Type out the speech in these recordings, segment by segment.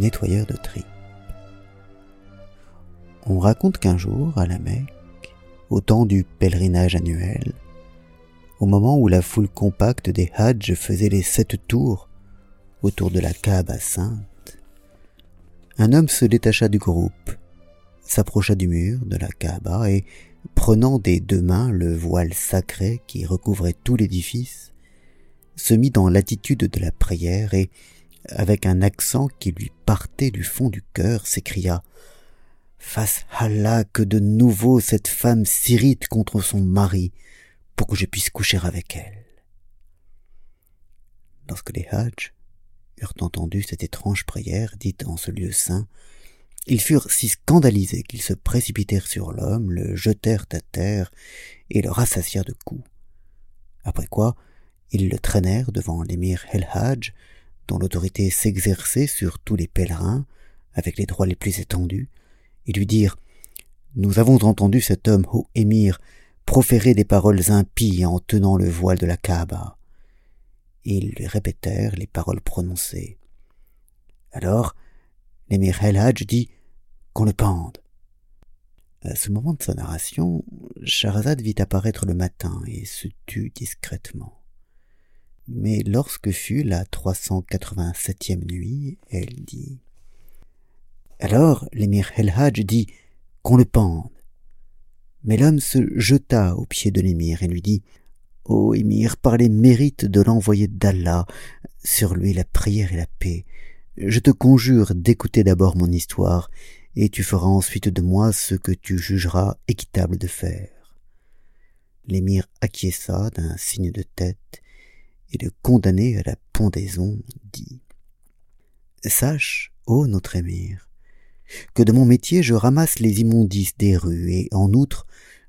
nettoyeur de tripes. On raconte qu'un jour, à la Mecque, au temps du pèlerinage annuel, au moment où la foule compacte des Hadj faisait les sept tours autour de la Kaaba sainte, un homme se détacha du groupe, s'approcha du mur de la Kaaba et, prenant des deux mains le voile sacré qui recouvrait tout l'édifice, se mit dans l'attitude de la prière et, avec un accent qui lui partait du fond du cœur, s'écria Fasse Allah que de nouveau cette femme s'irrite contre son mari pour que je puisse coucher avec elle. Lorsque les Hadj eurent entendu cette étrange prière dite en ce lieu saint, ils furent si scandalisés qu'ils se précipitèrent sur l'homme, le jetèrent à terre et le rassasièrent de coups. Après quoi, ils le traînèrent devant l'émir El Hadj, dont l'autorité s'exerçait sur tous les pèlerins, avec les droits les plus étendus, et lui dirent Nous avons entendu cet homme, ô émir, proférer des paroles impies en tenant le voile de la Kaaba. Ils lui répétèrent les paroles prononcées. Alors, l'émir El dit Qu'on le pende. À ce moment de sa narration, Shahrazad vit apparaître le matin et se tut discrètement mais lorsque fut la 387e nuit, elle dit Alors l'émir El Hadj dit qu'on le pende. Mais l'homme se jeta aux pieds de l'émir et lui dit Ô émir, par les mérites de l'envoyé d'Allah, sur lui la prière et la paix, je te conjure d'écouter d'abord mon histoire, et tu feras ensuite de moi ce que tu jugeras équitable de faire. L'émir acquiesça d'un signe de tête, et le condamné à la pendaison dit Sache, ô notre émir, que de mon métier je ramasse les immondices des rues et en outre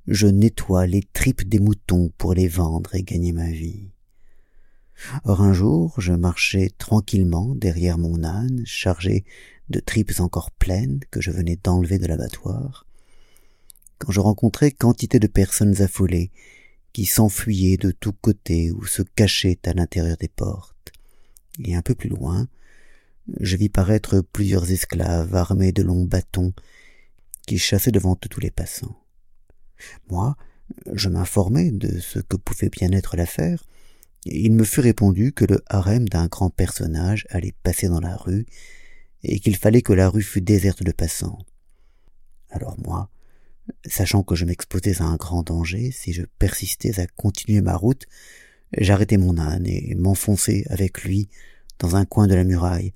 je nettoie les tripes des moutons pour les vendre et gagner ma vie. Or un jour je marchais tranquillement derrière mon âne chargé de tripes encore pleines que je venais d'enlever de l'abattoir, quand je rencontrai quantité de personnes affolées qui s'enfuyaient de tous côtés ou se cachaient à l'intérieur des portes. Et un peu plus loin, je vis paraître plusieurs esclaves armés de longs bâtons qui chassaient devant tous les passants. Moi, je m'informai de ce que pouvait bien être l'affaire, et il me fut répondu que le harem d'un grand personnage allait passer dans la rue, et qu'il fallait que la rue fût déserte de passants. Alors moi, Sachant que je m'exposais à un grand danger si je persistais à continuer ma route, j'arrêtai mon âne et m'enfonçai avec lui dans un coin de la muraille,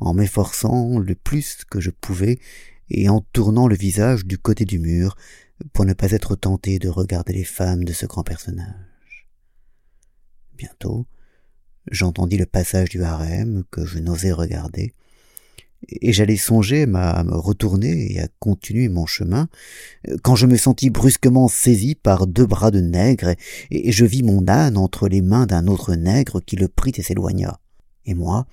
en m'efforçant le plus que je pouvais et en tournant le visage du côté du mur pour ne pas être tenté de regarder les femmes de ce grand personnage. Bientôt, j'entendis le passage du harem que je n'osais regarder, et j'allais songer à me retourner et à continuer mon chemin, quand je me sentis brusquement saisi par deux bras de nègre, et je vis mon âne entre les mains d'un autre nègre qui le prit et s'éloigna. Et moi,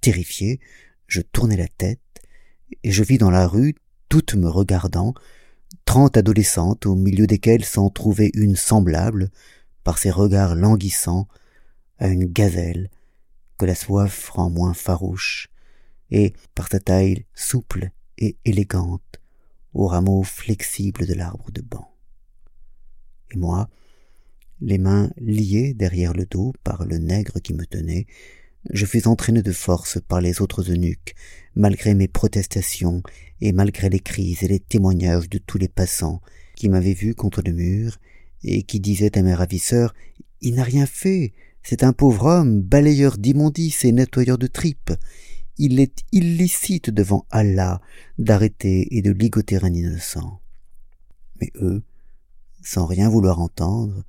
terrifié, je tournai la tête, et je vis dans la rue, toutes me regardant, trente adolescentes au milieu desquelles s'en trouvait une semblable, par ses regards languissants, à une gazelle, que la soif rend moins farouche, et par sa taille souple et élégante aux rameaux flexibles de l'arbre de banc. Et moi, les mains liées derrière le dos par le nègre qui me tenait, je fus entraîné de force par les autres eunuques, malgré mes protestations et malgré les cris et les témoignages de tous les passants qui m'avaient vu contre le mur et qui disaient à mes ravisseurs Il n'a rien fait, c'est un pauvre homme, balayeur d'immondices et nettoyeur de tripes il est illicite devant Allah d'arrêter et de ligoter un innocent. Mais eux, sans rien vouloir entendre,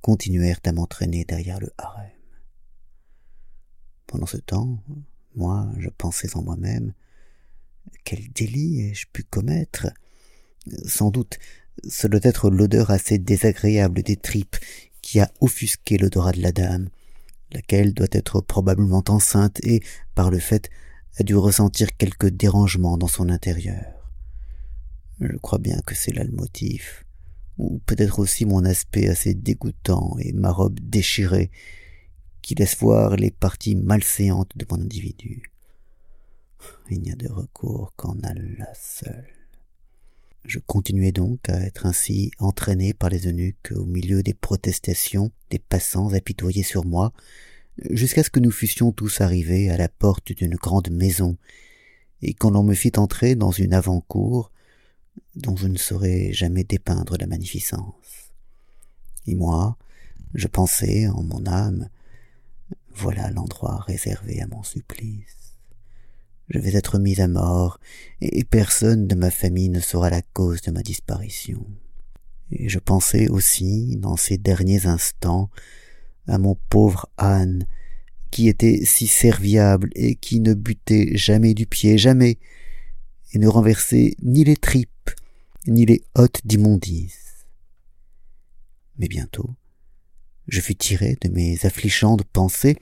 continuèrent à m'entraîner derrière le harem. Pendant ce temps, moi, je pensais en moi-même, quel délit ai-je pu commettre? Sans doute, ce doit être l'odeur assez désagréable des tripes qui a offusqué l'odorat de la dame, laquelle doit être probablement enceinte et, par le fait, a dû ressentir quelque dérangement dans son intérieur. Je crois bien que c'est là le motif, ou peut-être aussi mon aspect assez dégoûtant et ma robe déchirée, qui laisse voir les parties malséantes de mon individu. Il n'y a de recours qu'en Allah seul. Je continuai donc à être ainsi entraîné par les eunuques au milieu des protestations des passants apitoyés sur moi, jusqu'à ce que nous fussions tous arrivés à la porte d'une grande maison, et qu'on l'on me fit entrer dans une avant-cour dont je ne saurais jamais dépeindre la magnificence. Et moi, je pensais en mon âme, voilà l'endroit réservé à mon supplice. Je vais être mis à mort, et personne de ma famille ne saura la cause de ma disparition. Et je pensais aussi, dans ces derniers instants, à mon pauvre âne, qui était si serviable et qui ne butait jamais du pied, jamais, et ne renversait ni les tripes, ni les hôtes d'immondices. Mais bientôt, je fus tiré de mes afflichantes pensées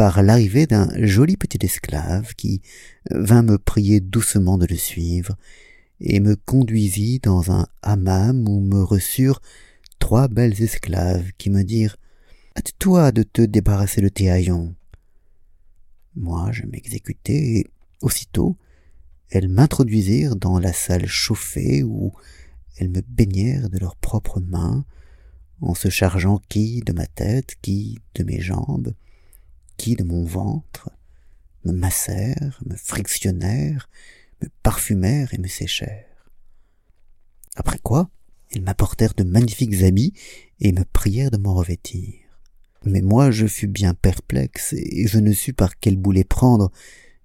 par l'arrivée d'un joli petit esclave qui vint me prier doucement de le suivre et me conduisit dans un hammam où me reçurent trois belles esclaves qui me dirent Hâte-toi de te débarrasser de tes haillons. Moi, je m'exécutai et aussitôt elles m'introduisirent dans la salle chauffée où elles me baignèrent de leurs propres mains en se chargeant qui de ma tête, qui de mes jambes, de mon ventre, me massèrent, me frictionnèrent, me parfumèrent et me séchèrent. Après quoi, ils m'apportèrent de magnifiques habits et me prièrent de m'en revêtir. Mais moi je fus bien perplexe, et je ne sus par quel bout les prendre,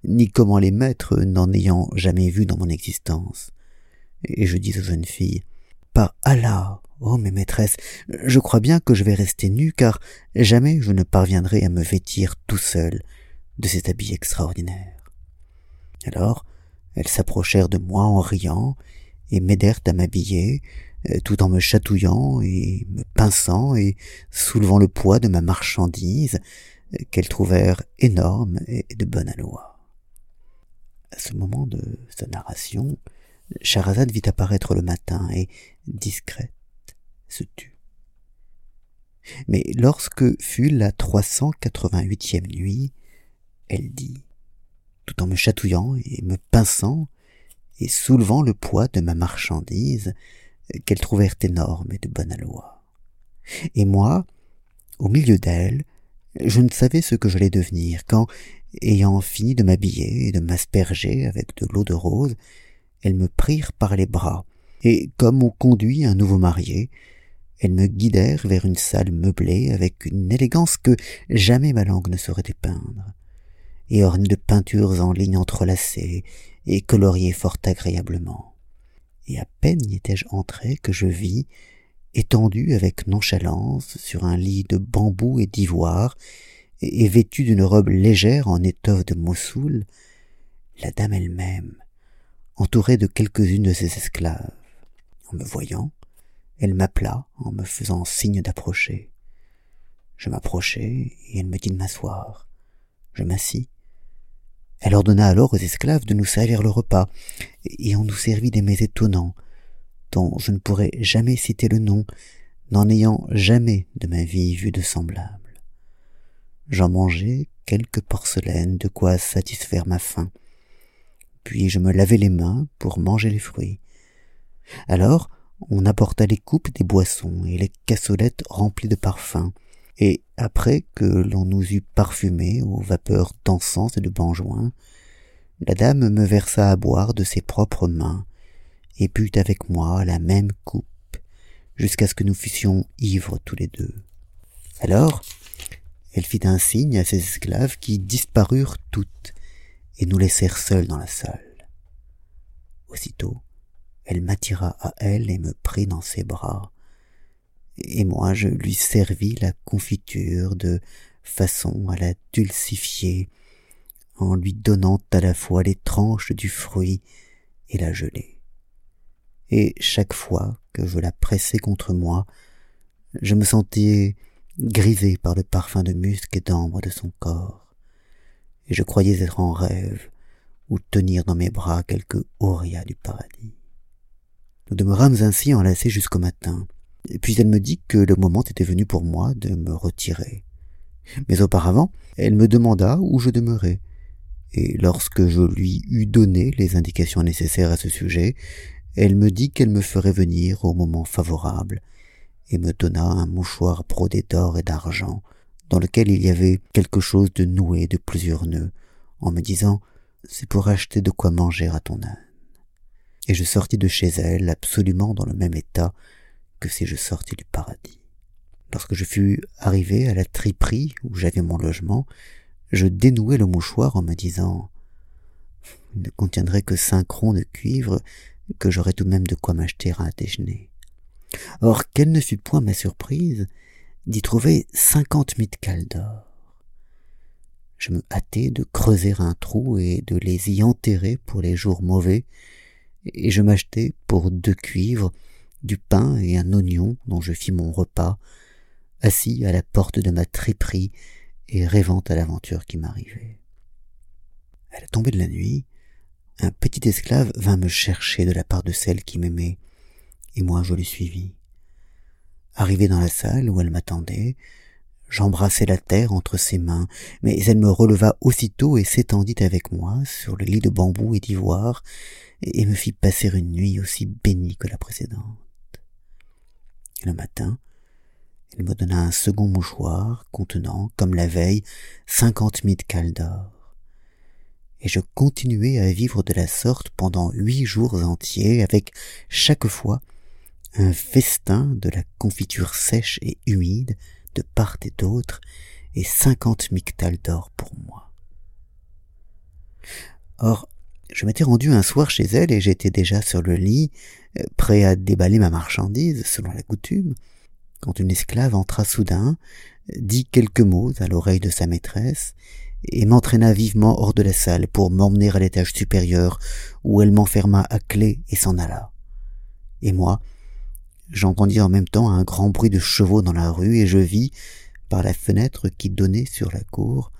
ni comment les mettre, n'en ayant jamais vu dans mon existence. Et je dis aux jeunes filles, Par Allah, Oh, mes maîtresses, je crois bien que je vais rester nu, car jamais je ne parviendrai à me vêtir tout seul de cet habit extraordinaire. Alors, elles s'approchèrent de moi en riant, et m'aidèrent à m'habiller, euh, tout en me chatouillant et me pinçant et soulevant le poids de ma marchandise, euh, qu'elles trouvèrent énorme et de bonne aloi. À ce moment de sa narration, Charazade vit apparaître le matin et, discrète, Mais lorsque fut la trois cent quatre-vingt-huitième nuit, elle dit, tout en me chatouillant et me pinçant, et soulevant le poids de ma marchandise, qu'elle trouvèrent énorme et de bonne aloi. Et moi, au milieu d'elle, je ne savais ce que j'allais devenir, quand, ayant fini de m'habiller et de m'asperger avec de l'eau de rose, elles me prirent par les bras, et comme on conduit un nouveau marié, elles me guidèrent vers une salle meublée avec une élégance que jamais ma langue ne saurait dépeindre, et ornée de peintures en lignes entrelacées et coloriées fort agréablement et à peine y étais-je entré que je vis, étendu avec nonchalance sur un lit de bambou et d'ivoire, et, vêtue d'une robe légère en étoffe de Mossoul, la dame elle-même, entourée de quelques-unes de ses esclaves. En me voyant, elle m'appela en me faisant signe d'approcher. Je m'approchai et elle me dit de m'asseoir. Je m'assis elle ordonna alors aux esclaves de nous servir le repas, et on nous servit des mets étonnants, dont je ne pourrais jamais citer le nom, n'en ayant jamais de ma vie vu de semblable. J'en mangeai quelques porcelaines, de quoi satisfaire ma faim. Puis je me lavai les mains pour manger les fruits. Alors on apporta les coupes des boissons et les cassolettes remplies de parfums, et après que l'on nous eut parfumés aux vapeurs d'encens et de benjoin, la dame me versa à boire de ses propres mains, et but avec moi la même coupe, jusqu'à ce que nous fussions ivres tous les deux. Alors, elle fit un signe à ses esclaves qui disparurent toutes, et nous laissèrent seuls dans la salle. Aussitôt, elle m'attira à elle et me prit dans ses bras, et moi je lui servis la confiture de façon à la dulcifier, en lui donnant à la fois les tranches du fruit et la gelée. Et chaque fois que je la pressais contre moi, je me sentais grisé par le parfum de musc et d'ambre de son corps, et je croyais être en rêve ou tenir dans mes bras quelque auréa du paradis. Nous demeurâmes ainsi enlacés jusqu'au matin, puis elle me dit que le moment était venu pour moi de me retirer. Mais auparavant, elle me demanda où je demeurais, et lorsque je lui eus donné les indications nécessaires à ce sujet, elle me dit qu'elle me ferait venir au moment favorable, et me donna un mouchoir brodé d'or et d'argent, dans lequel il y avait quelque chose de noué de plusieurs nœuds, en me disant C'est pour acheter de quoi manger à ton âne. Et je sortis de chez elle absolument dans le même état que si je sortais du paradis. Lorsque je fus arrivé à la triperie où j'avais mon logement, je dénouai le mouchoir en me disant Il ne contiendrait que cinq ronds de cuivre, que j'aurais tout de même de quoi m'acheter à déjeuner. Or, quelle ne fut point ma surprise d'y trouver cinquante cales d'or. Je me hâtai de creuser un trou et de les y enterrer pour les jours mauvais, et je m'achetai pour deux cuivres, du pain et un oignon dont je fis mon repas, assis à la porte de ma triperie et rêvant à l'aventure qui m'arrivait. À la tombée de la nuit, un petit esclave vint me chercher de la part de celle qui m'aimait, et moi je le suivis. Arrivé dans la salle où elle m'attendait, j'embrassai la terre entre ses mains, mais elle me releva aussitôt et s'étendit avec moi sur le lit de bambou et d'ivoire, et me fit passer une nuit aussi bénie que la précédente. Le matin, elle me donna un second mouchoir contenant, comme la veille, cinquante mille cales d'or et je continuai à vivre de la sorte pendant huit jours entiers, avec chaque fois un festin de la confiture sèche et humide de part et d'autre, et cinquante mictales d'or pour moi. Or, je m'étais rendu un soir chez elle et j'étais déjà sur le lit, euh, prêt à déballer ma marchandise, selon la coutume, quand une esclave entra soudain, dit quelques mots à l'oreille de sa maîtresse, et m'entraîna vivement hors de la salle pour m'emmener à l'étage supérieur, où elle m'enferma à clé et s'en alla. Et moi, j'entendis en même temps un grand bruit de chevaux dans la rue, et je vis, par la fenêtre qui donnait sur la cour,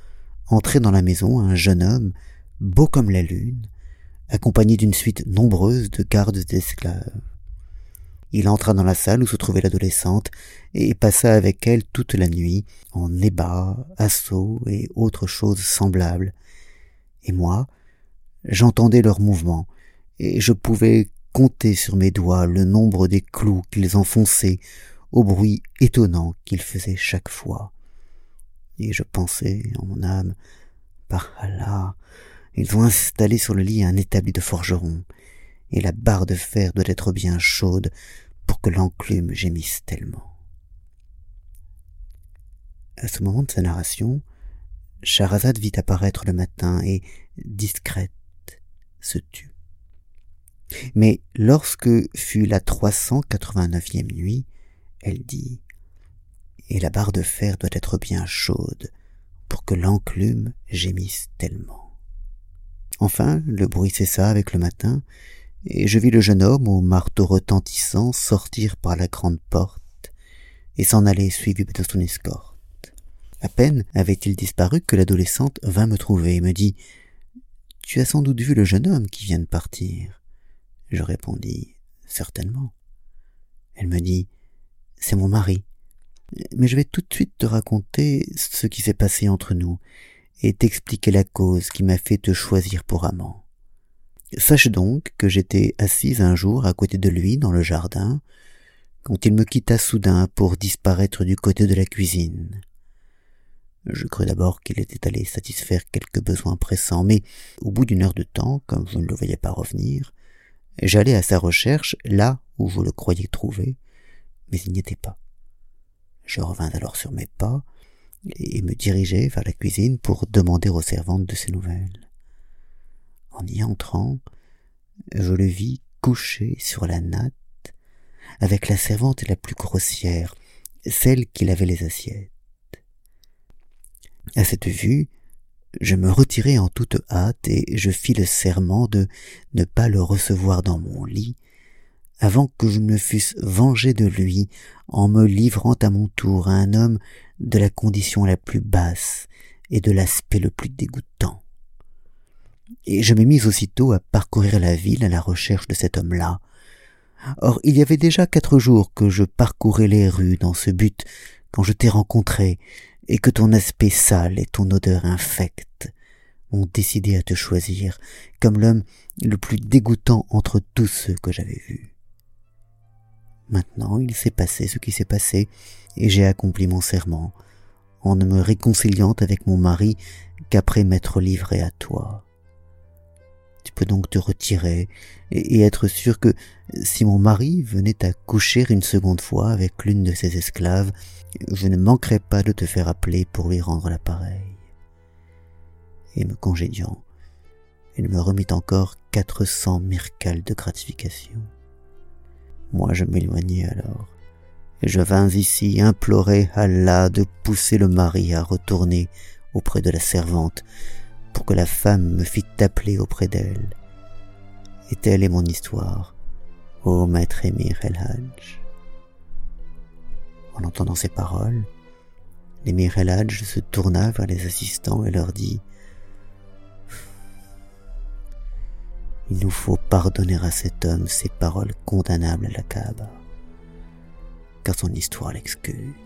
entrer dans la maison un jeune homme, beau comme la lune, accompagné d'une suite nombreuse de gardes d'esclaves. Il entra dans la salle où se trouvait l'adolescente et passa avec elle toute la nuit en ébats, assauts et autres choses semblables. Et moi, j'entendais leurs mouvements et je pouvais compter sur mes doigts le nombre des clous qu'ils enfonçaient au bruit étonnant qu'ils faisaient chaque fois. Et je pensais en mon âme, par Allah, ils ont installé sur le lit un établi de forgeron, et la barre de fer doit être bien chaude pour que l'enclume gémisse tellement. À ce moment de sa narration, Charazade vit apparaître le matin et, discrète, se tut. Mais lorsque fut la 389e nuit, elle dit Et la barre de fer doit être bien chaude pour que l'enclume gémisse tellement. Enfin, le bruit cessa avec le matin, et je vis le jeune homme au marteau retentissant sortir par la grande porte et s'en aller suivi de son escorte. À peine avait-il disparu que l'adolescente vint me trouver et me dit Tu as sans doute vu le jeune homme qui vient de partir. Je répondis Certainement. Elle me dit C'est mon mari. Mais je vais tout de suite te raconter ce qui s'est passé entre nous et t'expliquer la cause qui m'a fait te choisir pour amant. Sache donc que j'étais assise un jour à côté de lui dans le jardin, quand il me quitta soudain pour disparaître du côté de la cuisine. Je crus d'abord qu'il était allé satisfaire quelques besoins pressants, mais au bout d'une heure de temps, comme je ne le voyais pas revenir, j'allai à sa recherche là où je le croyais trouver, mais il n'y était pas. Je revins alors sur mes pas et me dirigeai vers la cuisine pour demander aux servantes de ses nouvelles. En y entrant, je le vis couché sur la natte, avec la servante la plus grossière, celle qui lavait les assiettes. À cette vue, je me retirai en toute hâte et je fis le serment de ne pas le recevoir dans mon lit avant que je ne fusse vengé de lui en me livrant à mon tour à un homme de la condition la plus basse et de l'aspect le plus dégoûtant et je me mis aussitôt à parcourir la ville à la recherche de cet homme-là. Or il y avait déjà quatre jours que je parcourais les rues dans ce but quand je t'ai rencontré, et que ton aspect sale et ton odeur infecte ont décidé à te choisir comme l'homme le plus dégoûtant entre tous ceux que j'avais vus. Maintenant il s'est passé ce qui s'est passé, et j'ai accompli mon serment, en ne me réconciliant avec mon mari qu'après m'être livré à toi. Tu peux donc te retirer et, être sûr que si mon mari venait à coucher une seconde fois avec l'une de ses esclaves, je ne manquerai pas de te faire appeler pour lui rendre l'appareil. Et me congédiant, il me remit encore quatre cents mircales de gratification. Moi je m'éloignai alors, et je vins ici implorer Allah de pousser le mari à retourner auprès de la servante, pour que la femme me fît appeler auprès d'elle. Et telle est mon histoire, ô maître émir El Hadj. En entendant ces paroles, l'émir El Hadj se tourna vers les assistants et leur dit Il nous faut pardonner à cet homme ces paroles condamnables à la Kaaba, car son histoire l'excuse.